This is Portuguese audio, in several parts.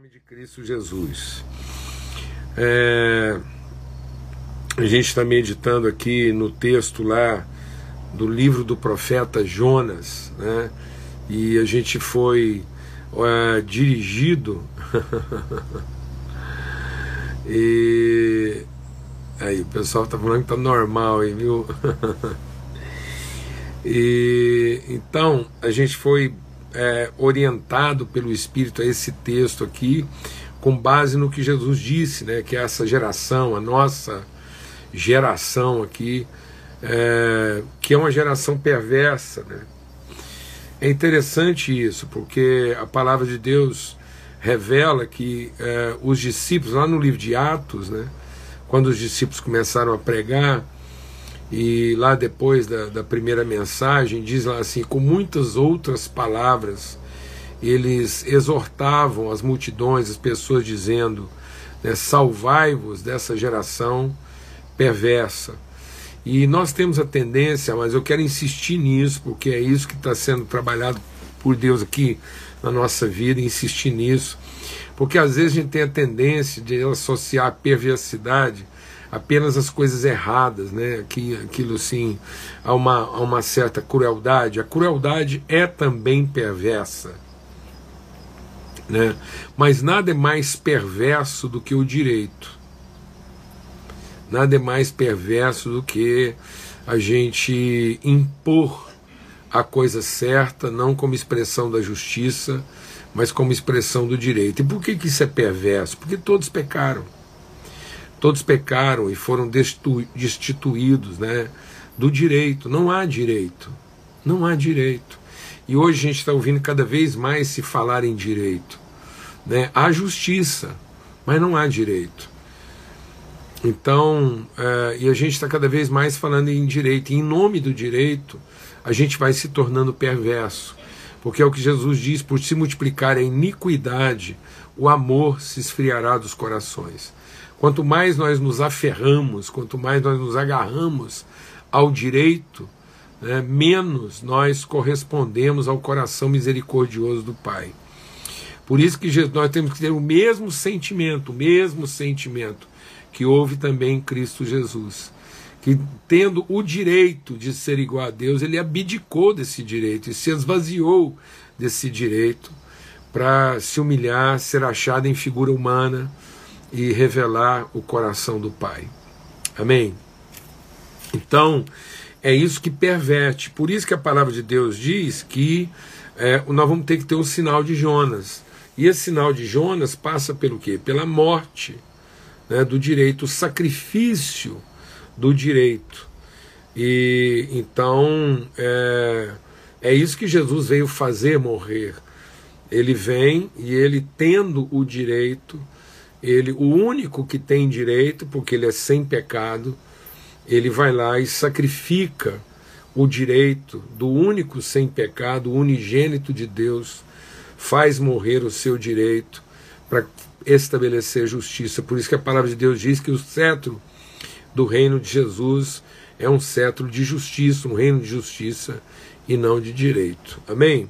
nome de Cristo Jesus. É, a gente está meditando aqui no texto lá do livro do profeta Jonas, né? E a gente foi é, dirigido e aí o pessoal tá falando que tá normal aí, viu? e então a gente foi é, orientado pelo Espírito a esse texto aqui, com base no que Jesus disse, né, que essa geração, a nossa geração aqui, é, que é uma geração perversa. Né? É interessante isso, porque a palavra de Deus revela que é, os discípulos, lá no livro de Atos, né, quando os discípulos começaram a pregar, e lá depois da, da primeira mensagem, diz lá assim: com muitas outras palavras, eles exortavam as multidões, as pessoas, dizendo: né, salvai-vos dessa geração perversa. E nós temos a tendência, mas eu quero insistir nisso, porque é isso que está sendo trabalhado por Deus aqui na nossa vida, insistir nisso, porque às vezes a gente tem a tendência de associar a perversidade apenas as coisas erradas, né? Que, aquilo assim, há uma, há uma certa crueldade. A crueldade é também perversa. Né? Mas nada é mais perverso do que o direito. Nada é mais perverso do que a gente impor a coisa certa, não como expressão da justiça, mas como expressão do direito. E por que, que isso é perverso? Porque todos pecaram. Todos pecaram e foram destituídos né, do direito. Não há direito. Não há direito. E hoje a gente está ouvindo cada vez mais se falar em direito. Né? Há justiça, mas não há direito. Então, é, e a gente está cada vez mais falando em direito. E em nome do direito, a gente vai se tornando perverso. Porque é o que Jesus diz: por se multiplicar a iniquidade, o amor se esfriará dos corações. Quanto mais nós nos aferramos, quanto mais nós nos agarramos ao direito, né, menos nós correspondemos ao coração misericordioso do Pai. Por isso que nós temos que ter o mesmo sentimento, o mesmo sentimento que houve também em Cristo Jesus. Que tendo o direito de ser igual a Deus, ele abdicou desse direito e se esvaziou desse direito para se humilhar, ser achado em figura humana, e revelar o coração do Pai. Amém? Então, é isso que perverte. Por isso que a palavra de Deus diz que é, nós vamos ter que ter um sinal de Jonas. E esse sinal de Jonas passa pelo quê? Pela morte né, do direito, o sacrifício do direito. E então é, é isso que Jesus veio fazer morrer. Ele vem e ele tendo o direito ele, o único que tem direito, porque ele é sem pecado, ele vai lá e sacrifica o direito do único sem pecado, unigênito de Deus, faz morrer o seu direito para estabelecer justiça. Por isso que a palavra de Deus diz que o cetro do reino de Jesus é um cetro de justiça, um reino de justiça e não de direito. Amém?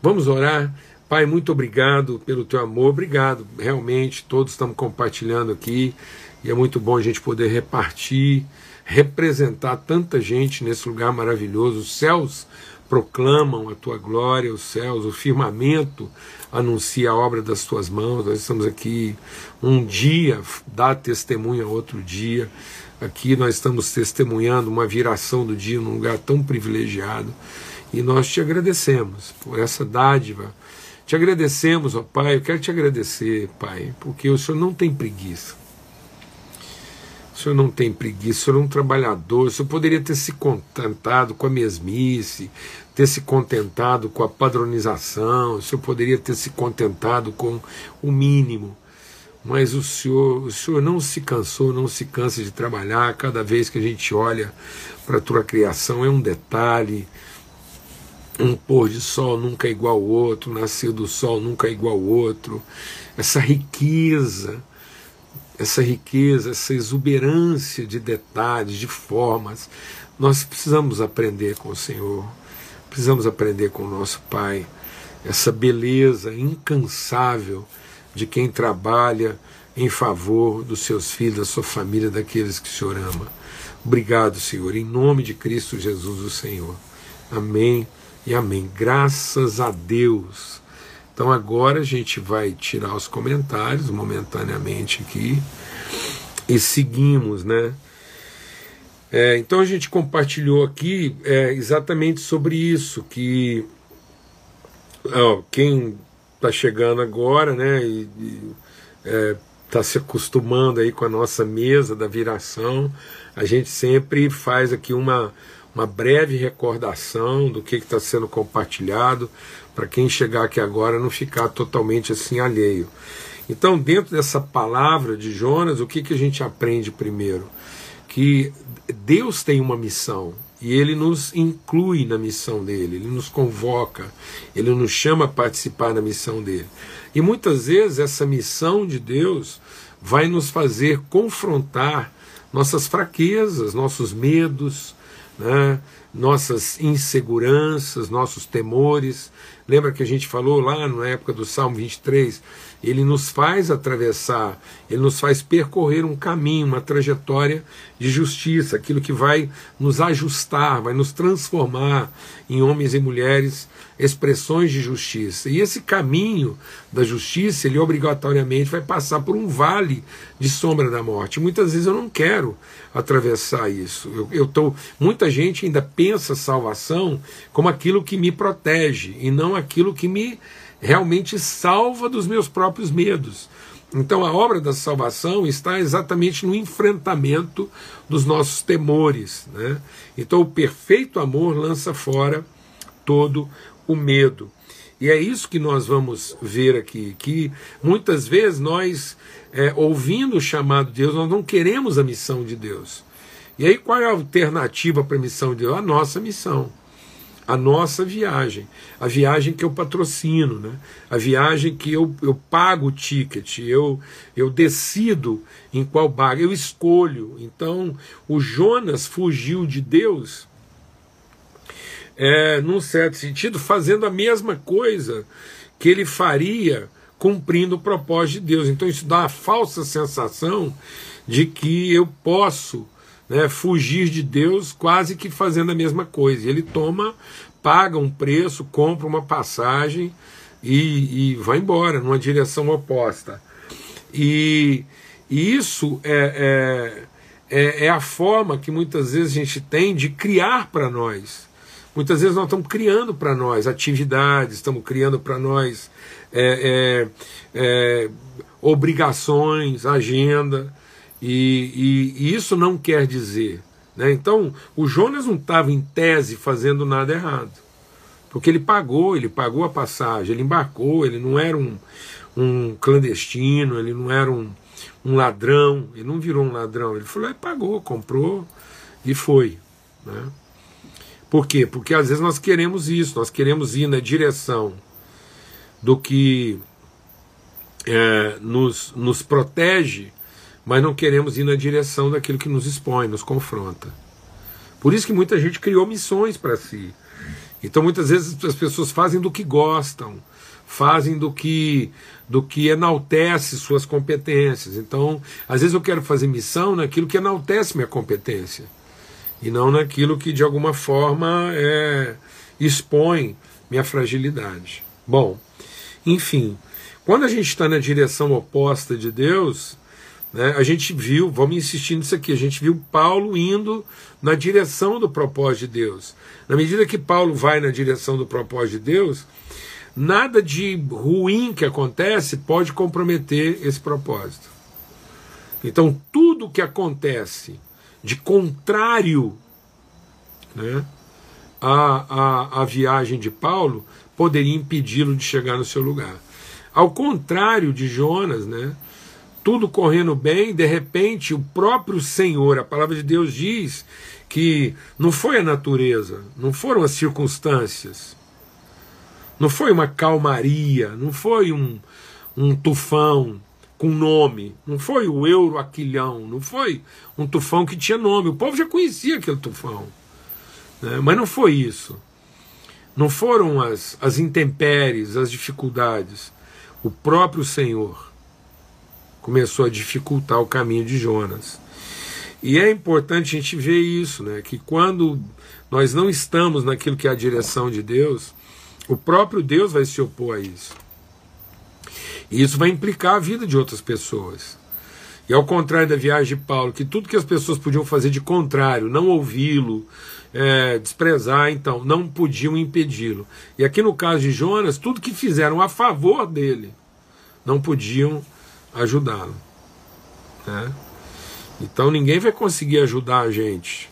Vamos orar. Pai, muito obrigado pelo teu amor, obrigado. Realmente, todos estamos compartilhando aqui e é muito bom a gente poder repartir, representar tanta gente nesse lugar maravilhoso. Os céus proclamam a tua glória, os céus, o firmamento anuncia a obra das tuas mãos. Nós estamos aqui um dia, dá testemunho a outro dia. Aqui nós estamos testemunhando uma viração do dia num lugar tão privilegiado. E nós te agradecemos por essa dádiva te agradecemos, ó Pai, eu quero te agradecer, Pai, porque o Senhor não tem preguiça. O Senhor não tem preguiça, o Senhor é um trabalhador, o Senhor poderia ter se contentado com a mesmice, ter se contentado com a padronização, o Senhor poderia ter se contentado com o mínimo. Mas o Senhor, o Senhor não se cansou, não se cansa de trabalhar. Cada vez que a gente olha para a tua criação é um detalhe, um pôr de sol nunca é igual ao outro, nascer do sol nunca é igual ao outro, essa riqueza, essa riqueza, essa exuberância de detalhes, de formas, nós precisamos aprender com o Senhor, precisamos aprender com o nosso Pai, essa beleza incansável de quem trabalha em favor dos seus filhos, da sua família, daqueles que o Senhor ama. Obrigado, Senhor, em nome de Cristo Jesus, o Senhor. Amém e amém. Graças a Deus. Então agora a gente vai tirar os comentários momentaneamente aqui e seguimos, né? É, então a gente compartilhou aqui é, exatamente sobre isso, que ó, quem está chegando agora, né, e, está é, se acostumando aí com a nossa mesa da viração, a gente sempre faz aqui uma, uma breve recordação do que está sendo compartilhado, para quem chegar aqui agora não ficar totalmente assim alheio. Então, dentro dessa palavra de Jonas, o que, que a gente aprende primeiro? Que Deus tem uma missão e ele nos inclui na missão dele, ele nos convoca, ele nos chama a participar da missão dele. E muitas vezes essa missão de Deus vai nos fazer confrontar nossas fraquezas, nossos medos, né? nossas inseguranças, nossos temores. Lembra que a gente falou lá na época do Salmo 23 ele nos faz atravessar, ele nos faz percorrer um caminho, uma trajetória de justiça, aquilo que vai nos ajustar, vai nos transformar em homens e mulheres expressões de justiça. E esse caminho da justiça, ele obrigatoriamente vai passar por um vale de sombra da morte. Muitas vezes eu não quero atravessar isso. Eu, eu tô, muita gente ainda pensa salvação como aquilo que me protege e não aquilo que me realmente salva dos meus próprios medos. Então a obra da salvação está exatamente no enfrentamento dos nossos temores. Né? Então o perfeito amor lança fora todo o medo. E é isso que nós vamos ver aqui, que muitas vezes nós, é, ouvindo o chamado de Deus, nós não queremos a missão de Deus. E aí qual é a alternativa para a missão de Deus? A nossa missão a nossa viagem, a viagem que eu patrocino, né? a viagem que eu, eu pago o ticket, eu, eu decido em qual barco, eu escolho. Então, o Jonas fugiu de Deus, é, num certo sentido, fazendo a mesma coisa que ele faria cumprindo o propósito de Deus. Então, isso dá a falsa sensação de que eu posso né, fugir de Deus quase que fazendo a mesma coisa. Ele toma, paga um preço, compra uma passagem e, e vai embora numa direção oposta. E, e isso é, é, é, é a forma que muitas vezes a gente tem de criar para nós. Muitas vezes nós estamos criando para nós atividades, estamos criando para nós é, é, é obrigações, agenda. E, e, e isso não quer dizer. Né? Então, o Jonas não estava em tese fazendo nada errado. Porque ele pagou, ele pagou a passagem, ele embarcou, ele não era um, um clandestino, ele não era um, um ladrão, ele não virou um ladrão, ele falou, ele pagou, comprou e foi. Né? Por quê? Porque às vezes nós queremos isso, nós queremos ir na direção do que é, nos, nos protege mas não queremos ir na direção daquilo que nos expõe, nos confronta. Por isso que muita gente criou missões para si. Então muitas vezes as pessoas fazem do que gostam, fazem do que do que enaltece suas competências. Então, às vezes eu quero fazer missão naquilo que enaltece minha competência e não naquilo que de alguma forma é, expõe minha fragilidade. Bom, enfim, quando a gente está na direção oposta de Deus, né? A gente viu, vamos insistir nisso aqui, a gente viu Paulo indo na direção do propósito de Deus. Na medida que Paulo vai na direção do propósito de Deus, nada de ruim que acontece pode comprometer esse propósito. Então, tudo que acontece de contrário né, à, à, à viagem de Paulo poderia impedi-lo de chegar no seu lugar. Ao contrário de Jonas, né, tudo correndo bem, de repente o próprio Senhor, a palavra de Deus diz que não foi a natureza, não foram as circunstâncias, não foi uma calmaria, não foi um, um tufão com nome, não foi o Euroaquilhão, não foi um tufão que tinha nome, o povo já conhecia aquele tufão, né? mas não foi isso. Não foram as, as intempéries, as dificuldades. o próprio Senhor começou a dificultar o caminho de Jonas. E é importante a gente ver isso, né? Que quando nós não estamos naquilo que é a direção de Deus, o próprio Deus vai se opor a isso. E isso vai implicar a vida de outras pessoas. E ao contrário da viagem de Paulo, que tudo que as pessoas podiam fazer de contrário, não ouvi-lo, é, desprezar, então, não podiam impedi-lo. E aqui no caso de Jonas, tudo que fizeram a favor dele, não podiam ajudá-lo. Né? Então ninguém vai conseguir ajudar a gente.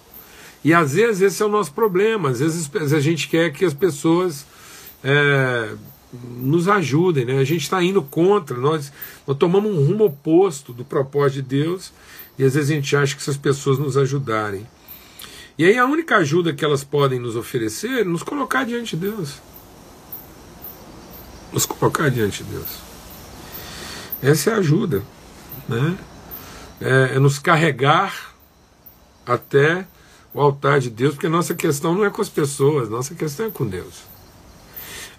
E às vezes esse é o nosso problema. Às vezes a gente quer que as pessoas é, nos ajudem. Né? A gente está indo contra, nós, nós tomamos um rumo oposto do propósito de Deus e às vezes a gente acha que essas pessoas nos ajudarem. E aí a única ajuda que elas podem nos oferecer é nos colocar diante de Deus. Nos colocar diante de Deus. Essa é a ajuda. Né? É, é nos carregar até o altar de Deus, porque nossa questão não é com as pessoas, nossa questão é com Deus.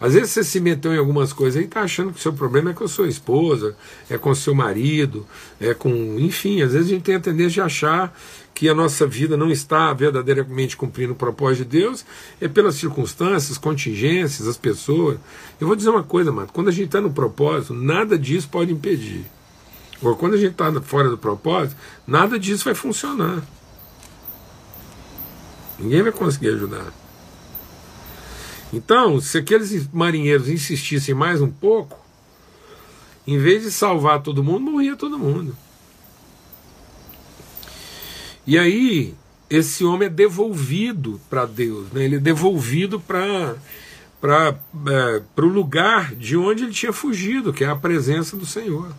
Às vezes você se meteu em algumas coisas e está achando que o seu problema é com a sua esposa, é com o seu marido, é com. Enfim, às vezes a gente tem a tendência de achar que a nossa vida não está verdadeiramente cumprindo o propósito de Deus, é pelas circunstâncias, contingências, as pessoas. Eu vou dizer uma coisa, mano, quando a gente está no propósito, nada disso pode impedir. Ou quando a gente está fora do propósito, nada disso vai funcionar. Ninguém vai conseguir ajudar. Então, se aqueles marinheiros insistissem mais um pouco, em vez de salvar todo mundo, morria todo mundo. E aí, esse homem é devolvido para Deus, né? ele é devolvido para para é, o lugar de onde ele tinha fugido, que é a presença do Senhor.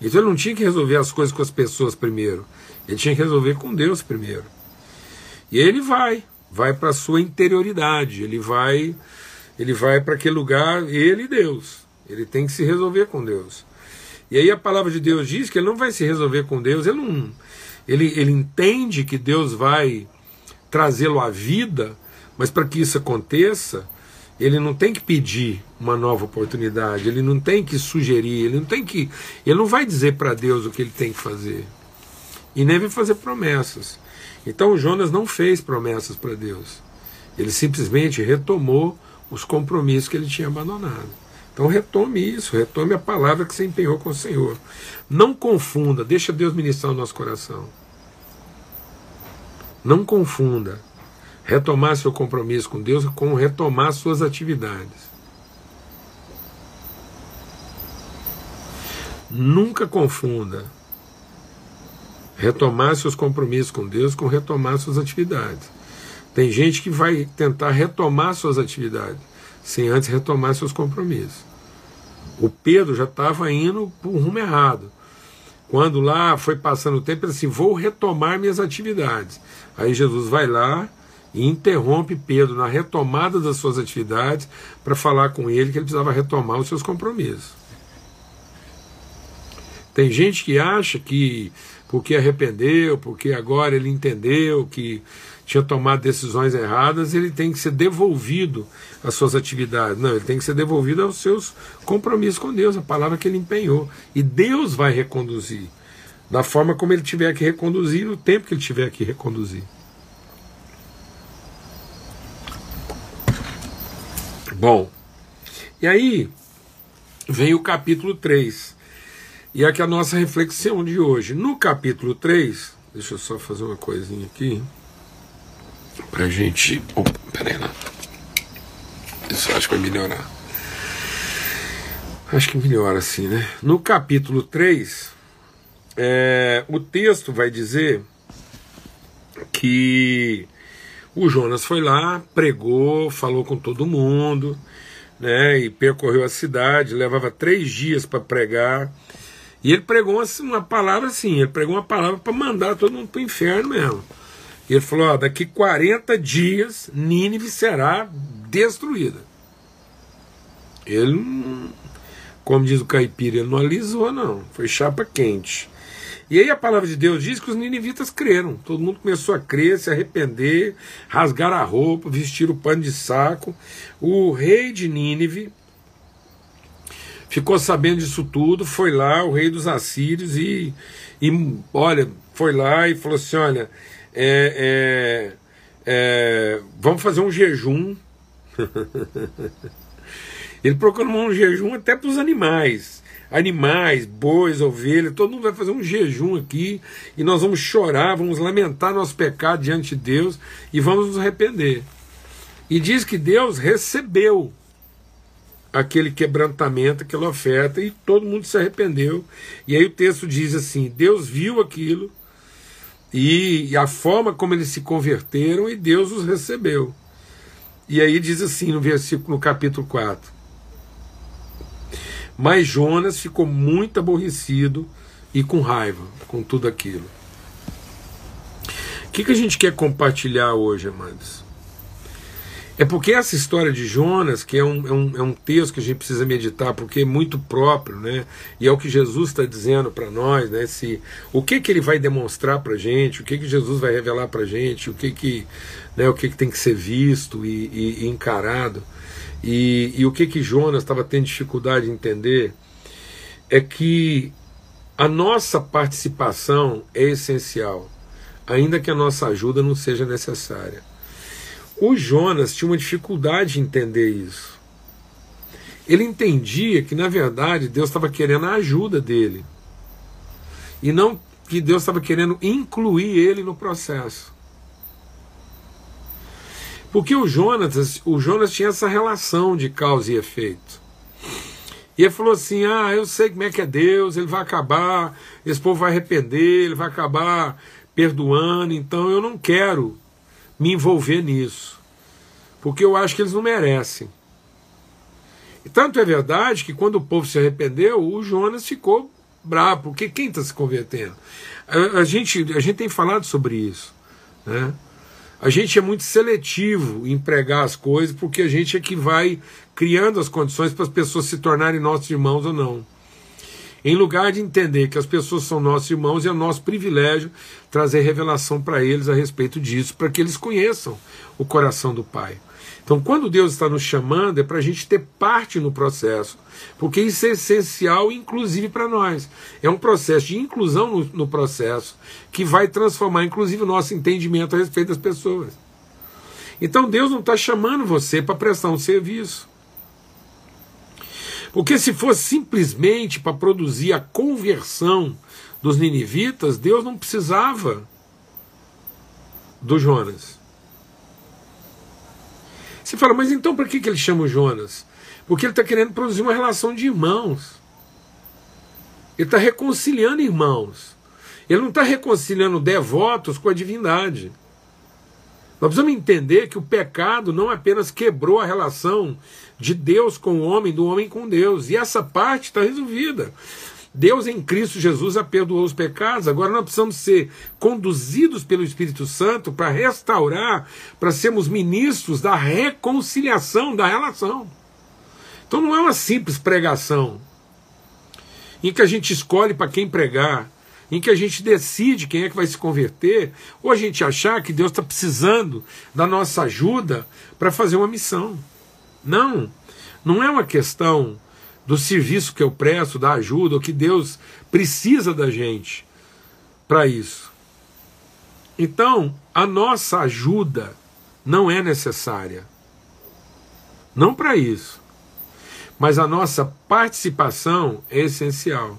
Então ele não tinha que resolver as coisas com as pessoas primeiro, ele tinha que resolver com Deus primeiro. E aí ele vai, vai para a sua interioridade, ele vai ele vai para aquele lugar, ele e Deus. Ele tem que se resolver com Deus. E aí a palavra de Deus diz que ele não vai se resolver com Deus, ele não ele, ele entende que Deus vai trazê-lo à vida, mas para que isso aconteça, ele não tem que pedir uma nova oportunidade, ele não tem que sugerir, ele não tem que, ele não vai dizer para Deus o que ele tem que fazer. E nem vai fazer promessas. Então Jonas não fez promessas para Deus. Ele simplesmente retomou os compromissos que ele tinha abandonado. Então retome isso, retome a palavra que você empenhou com o Senhor. Não confunda, deixa Deus ministrar o nosso coração. Não confunda retomar seu compromisso com Deus com retomar suas atividades. Nunca confunda retomar seus compromissos com Deus com retomar suas atividades. Tem gente que vai tentar retomar suas atividades sem antes retomar seus compromissos. O Pedro já estava indo para o rumo errado. Quando lá foi passando o tempo, ele disse: Vou retomar minhas atividades. Aí Jesus vai lá e interrompe Pedro na retomada das suas atividades para falar com ele que ele precisava retomar os seus compromissos. Tem gente que acha que porque arrependeu, porque agora ele entendeu que tinha tomado decisões erradas, ele tem que ser devolvido às suas atividades. Não, ele tem que ser devolvido aos seus compromissos com Deus, a palavra que ele empenhou. E Deus vai reconduzir, da forma como ele tiver que reconduzir, no tempo que ele tiver que reconduzir. Bom, e aí vem o capítulo 3. E aqui a nossa reflexão de hoje. No capítulo 3, deixa eu só fazer uma coisinha aqui pra gente. Opa, peraí, não. Isso acho que vai melhorar. Acho que melhora assim, né? No capítulo 3, é, o texto vai dizer que o Jonas foi lá, pregou, falou com todo mundo, né? E percorreu a cidade, levava três dias para pregar. E ele pregou uma palavra assim, ele pregou uma palavra para mandar todo mundo para o inferno mesmo. Ele falou: ó, daqui 40 dias Nínive será destruída. Ele, como diz o caipira, ele não alisou, não. Foi chapa quente. E aí a palavra de Deus diz que os ninivitas creram. Todo mundo começou a crer, se arrepender, rasgar a roupa, vestir o pano de saco. O rei de Nínive ficou sabendo disso tudo, foi lá, o rei dos assírios, e, e olha, foi lá e falou assim: olha, é, é, é, vamos fazer um jejum. Ele proclamou um jejum até para os animais. Animais, bois, ovelhas, todo mundo vai fazer um jejum aqui e nós vamos chorar, vamos lamentar nosso pecado diante de Deus e vamos nos arrepender. E diz que Deus recebeu aquele quebrantamento, aquela oferta, e todo mundo se arrependeu. E aí o texto diz assim: Deus viu aquilo e, a forma como eles se converteram, e Deus os recebeu. E aí diz assim no versículo, no capítulo 4. Mas Jonas ficou muito aborrecido e com raiva com tudo aquilo. O que, que a gente quer compartilhar hoje, amados? É porque essa história de Jonas, que é um, é, um, é um texto que a gente precisa meditar, porque é muito próprio, né? E é o que Jesus está dizendo para nós, né? Se, o que, que ele vai demonstrar para a gente, o que, que Jesus vai revelar para a gente, o que, que, né, o que, que tem que ser visto e, e, e encarado. E, e o que, que Jonas estava tendo dificuldade de entender é que a nossa participação é essencial, ainda que a nossa ajuda não seja necessária. O Jonas tinha uma dificuldade de entender isso. Ele entendia que, na verdade, Deus estava querendo a ajuda dele. E não que Deus estava querendo incluir ele no processo. Porque o Jonas, o Jonas tinha essa relação de causa e efeito. E ele falou assim: Ah, eu sei como é que é Deus, ele vai acabar, esse povo vai arrepender, ele vai acabar perdoando, então eu não quero me envolver nisso, porque eu acho que eles não merecem. E tanto é verdade que quando o povo se arrependeu, o Jonas ficou bravo, porque quem está se convertendo? A, a, gente, a gente tem falado sobre isso. Né? A gente é muito seletivo em pregar as coisas, porque a gente é que vai criando as condições para as pessoas se tornarem nossos irmãos ou não. Em lugar de entender que as pessoas são nossos irmãos, é nosso privilégio trazer revelação para eles a respeito disso, para que eles conheçam o coração do Pai. Então, quando Deus está nos chamando, é para a gente ter parte no processo, porque isso é essencial, inclusive para nós. É um processo de inclusão no, no processo que vai transformar, inclusive, o nosso entendimento a respeito das pessoas. Então, Deus não está chamando você para prestar um serviço. Porque se fosse simplesmente para produzir a conversão dos ninivitas, Deus não precisava do Jonas. Você fala, mas então para que, que ele chama o Jonas? Porque ele está querendo produzir uma relação de irmãos. Ele está reconciliando irmãos. Ele não está reconciliando devotos com a divindade. Nós precisamos entender que o pecado não apenas quebrou a relação de Deus com o homem, do homem com Deus. E essa parte está resolvida. Deus em Cristo Jesus a perdoou os pecados, agora nós precisamos ser conduzidos pelo Espírito Santo para restaurar, para sermos ministros da reconciliação da relação. Então não é uma simples pregação em que a gente escolhe para quem pregar, em que a gente decide quem é que vai se converter, ou a gente achar que Deus está precisando da nossa ajuda para fazer uma missão. Não, não é uma questão do serviço que eu presto, da ajuda, o que Deus precisa da gente para isso. Então, a nossa ajuda não é necessária. Não para isso. Mas a nossa participação é essencial.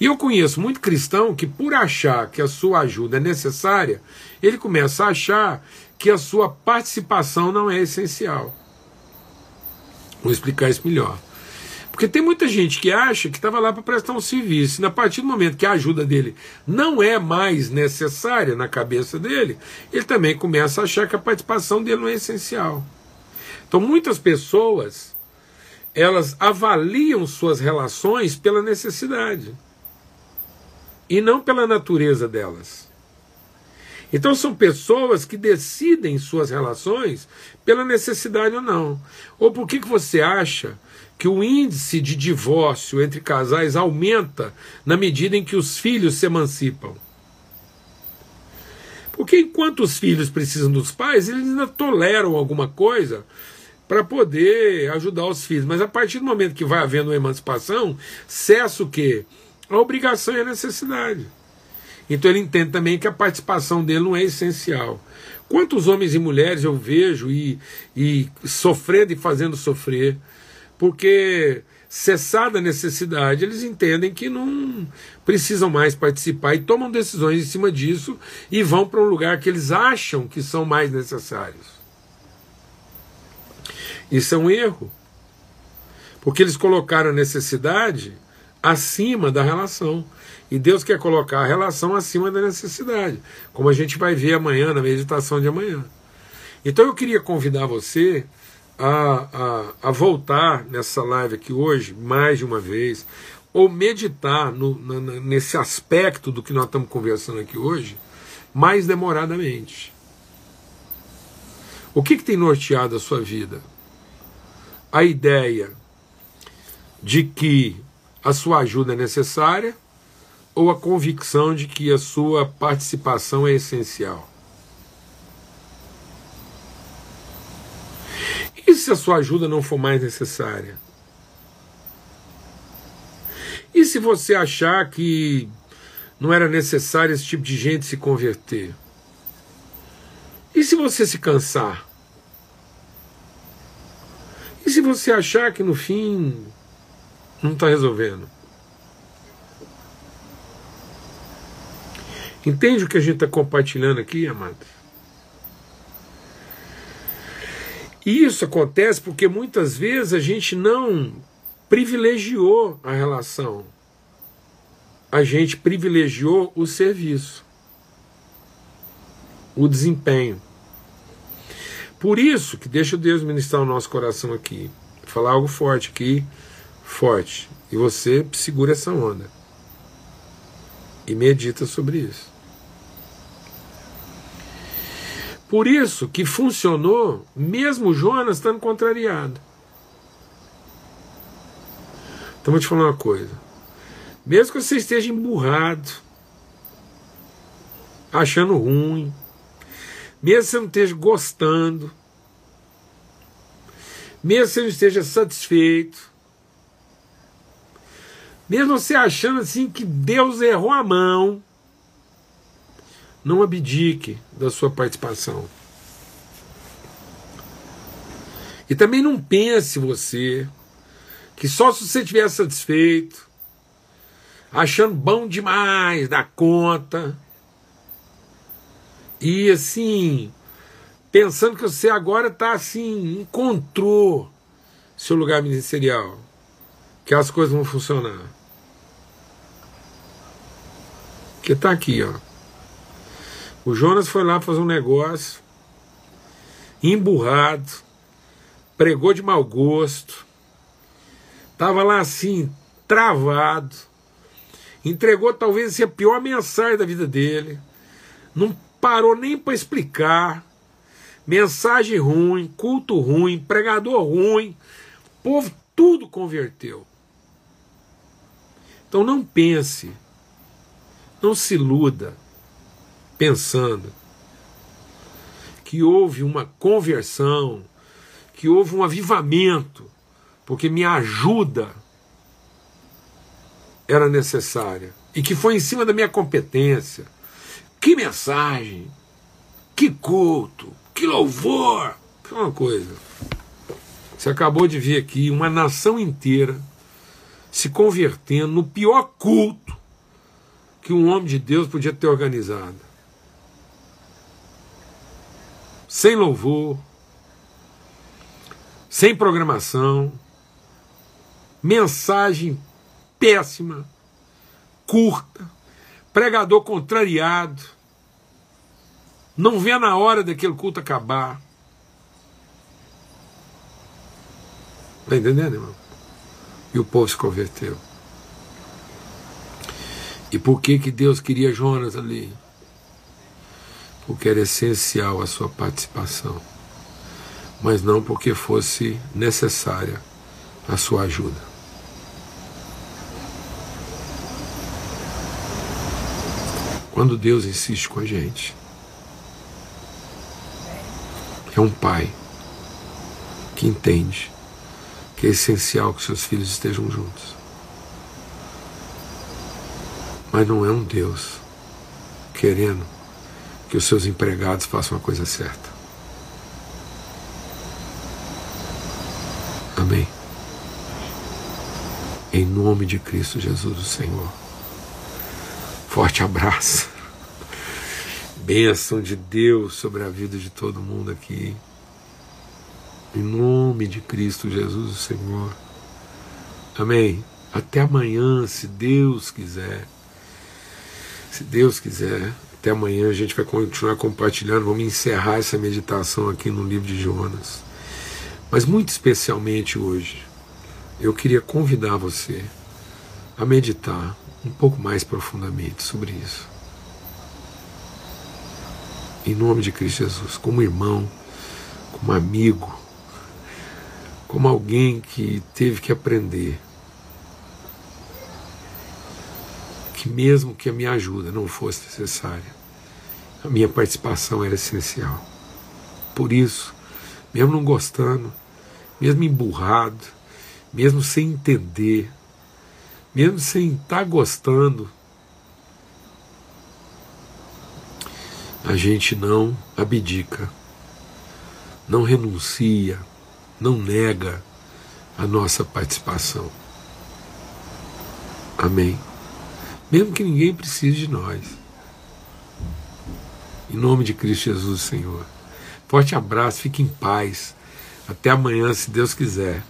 E eu conheço muito cristão que, por achar que a sua ajuda é necessária, ele começa a achar que a sua participação não é essencial. Vou explicar isso melhor. Porque tem muita gente que acha que estava lá para prestar um serviço, e a partir do momento que a ajuda dele não é mais necessária na cabeça dele, ele também começa a achar que a participação dele não é essencial. Então muitas pessoas elas avaliam suas relações pela necessidade e não pela natureza delas. Então são pessoas que decidem suas relações pela necessidade ou não. Ou por que, que você acha que o índice de divórcio entre casais aumenta na medida em que os filhos se emancipam. Porque enquanto os filhos precisam dos pais, eles ainda toleram alguma coisa para poder ajudar os filhos. Mas a partir do momento que vai havendo uma emancipação, cessa o quê? A obrigação e a necessidade. Então ele entende também que a participação dele não é essencial. Quantos homens e mulheres eu vejo e, e sofrendo e fazendo sofrer, porque cessada a necessidade, eles entendem que não precisam mais participar e tomam decisões em cima disso e vão para um lugar que eles acham que são mais necessários. Isso é um erro. Porque eles colocaram a necessidade acima da relação. E Deus quer colocar a relação acima da necessidade, como a gente vai ver amanhã na meditação de amanhã. Então eu queria convidar você a, a, a voltar nessa live aqui hoje, mais de uma vez, ou meditar no, na, nesse aspecto do que nós estamos conversando aqui hoje, mais demoradamente. O que, que tem norteado a sua vida? A ideia de que a sua ajuda é necessária ou a convicção de que a sua participação é essencial? E se a sua ajuda não for mais necessária? E se você achar que não era necessário esse tipo de gente se converter? E se você se cansar? E se você achar que no fim não está resolvendo? Entende o que a gente está compartilhando aqui, amado? E isso acontece porque muitas vezes a gente não privilegiou a relação, a gente privilegiou o serviço, o desempenho. Por isso que deixa Deus ministrar o nosso coração aqui, falar algo forte aqui, forte, e você segura essa onda e medita sobre isso. Por isso que funcionou, mesmo Jonas estando contrariado. Então vou te falar uma coisa. Mesmo que você esteja emburrado, achando ruim, mesmo que você não esteja gostando, mesmo que você não esteja satisfeito, mesmo você achando assim que Deus errou a mão, não abdique da sua participação. E também não pense você que só se você estiver satisfeito, achando bom demais da conta, e assim, pensando que você agora está assim, encontrou seu lugar ministerial, que as coisas vão funcionar. Que está aqui, ó. O Jonas foi lá fazer um negócio, emburrado, pregou de mau gosto, estava lá assim, travado, entregou talvez assim, a pior mensagem da vida dele, não parou nem para explicar, mensagem ruim, culto ruim, pregador ruim, povo tudo converteu. Então não pense, não se iluda pensando que houve uma conversão, que houve um avivamento, porque minha ajuda era necessária e que foi em cima da minha competência. Que mensagem, que culto, que louvor. É uma coisa. Você acabou de ver aqui uma nação inteira se convertendo no pior culto que um homem de Deus podia ter organizado. sem louvor, sem programação, mensagem péssima, curta, pregador contrariado, não vê na hora daquele culto acabar. Está entendendo, irmão? E o povo se converteu. E por que, que Deus queria Jonas ali? porque era essencial a sua participação, mas não porque fosse necessária a sua ajuda. Quando Deus insiste com a gente, é um pai que entende que é essencial que seus filhos estejam juntos. Mas não é um Deus querendo que os seus empregados façam a coisa certa. Amém. Em nome de Cristo Jesus, o Senhor. Forte abraço. Bênção de Deus sobre a vida de todo mundo aqui. Em nome de Cristo Jesus, o Senhor. Amém. Até amanhã, se Deus quiser. Se Deus quiser. Até amanhã a gente vai continuar compartilhando. Vamos encerrar essa meditação aqui no livro de Jonas. Mas muito especialmente hoje, eu queria convidar você a meditar um pouco mais profundamente sobre isso. Em nome de Cristo Jesus, como irmão, como amigo, como alguém que teve que aprender que, mesmo que a minha ajuda não fosse necessária, a minha participação era essencial. Por isso, mesmo não gostando, mesmo emburrado, mesmo sem entender, mesmo sem estar gostando, a gente não abdica, não renuncia, não nega a nossa participação. Amém. Mesmo que ninguém precise de nós. Em nome de Cristo Jesus, Senhor. Forte abraço, fique em paz. Até amanhã, se Deus quiser.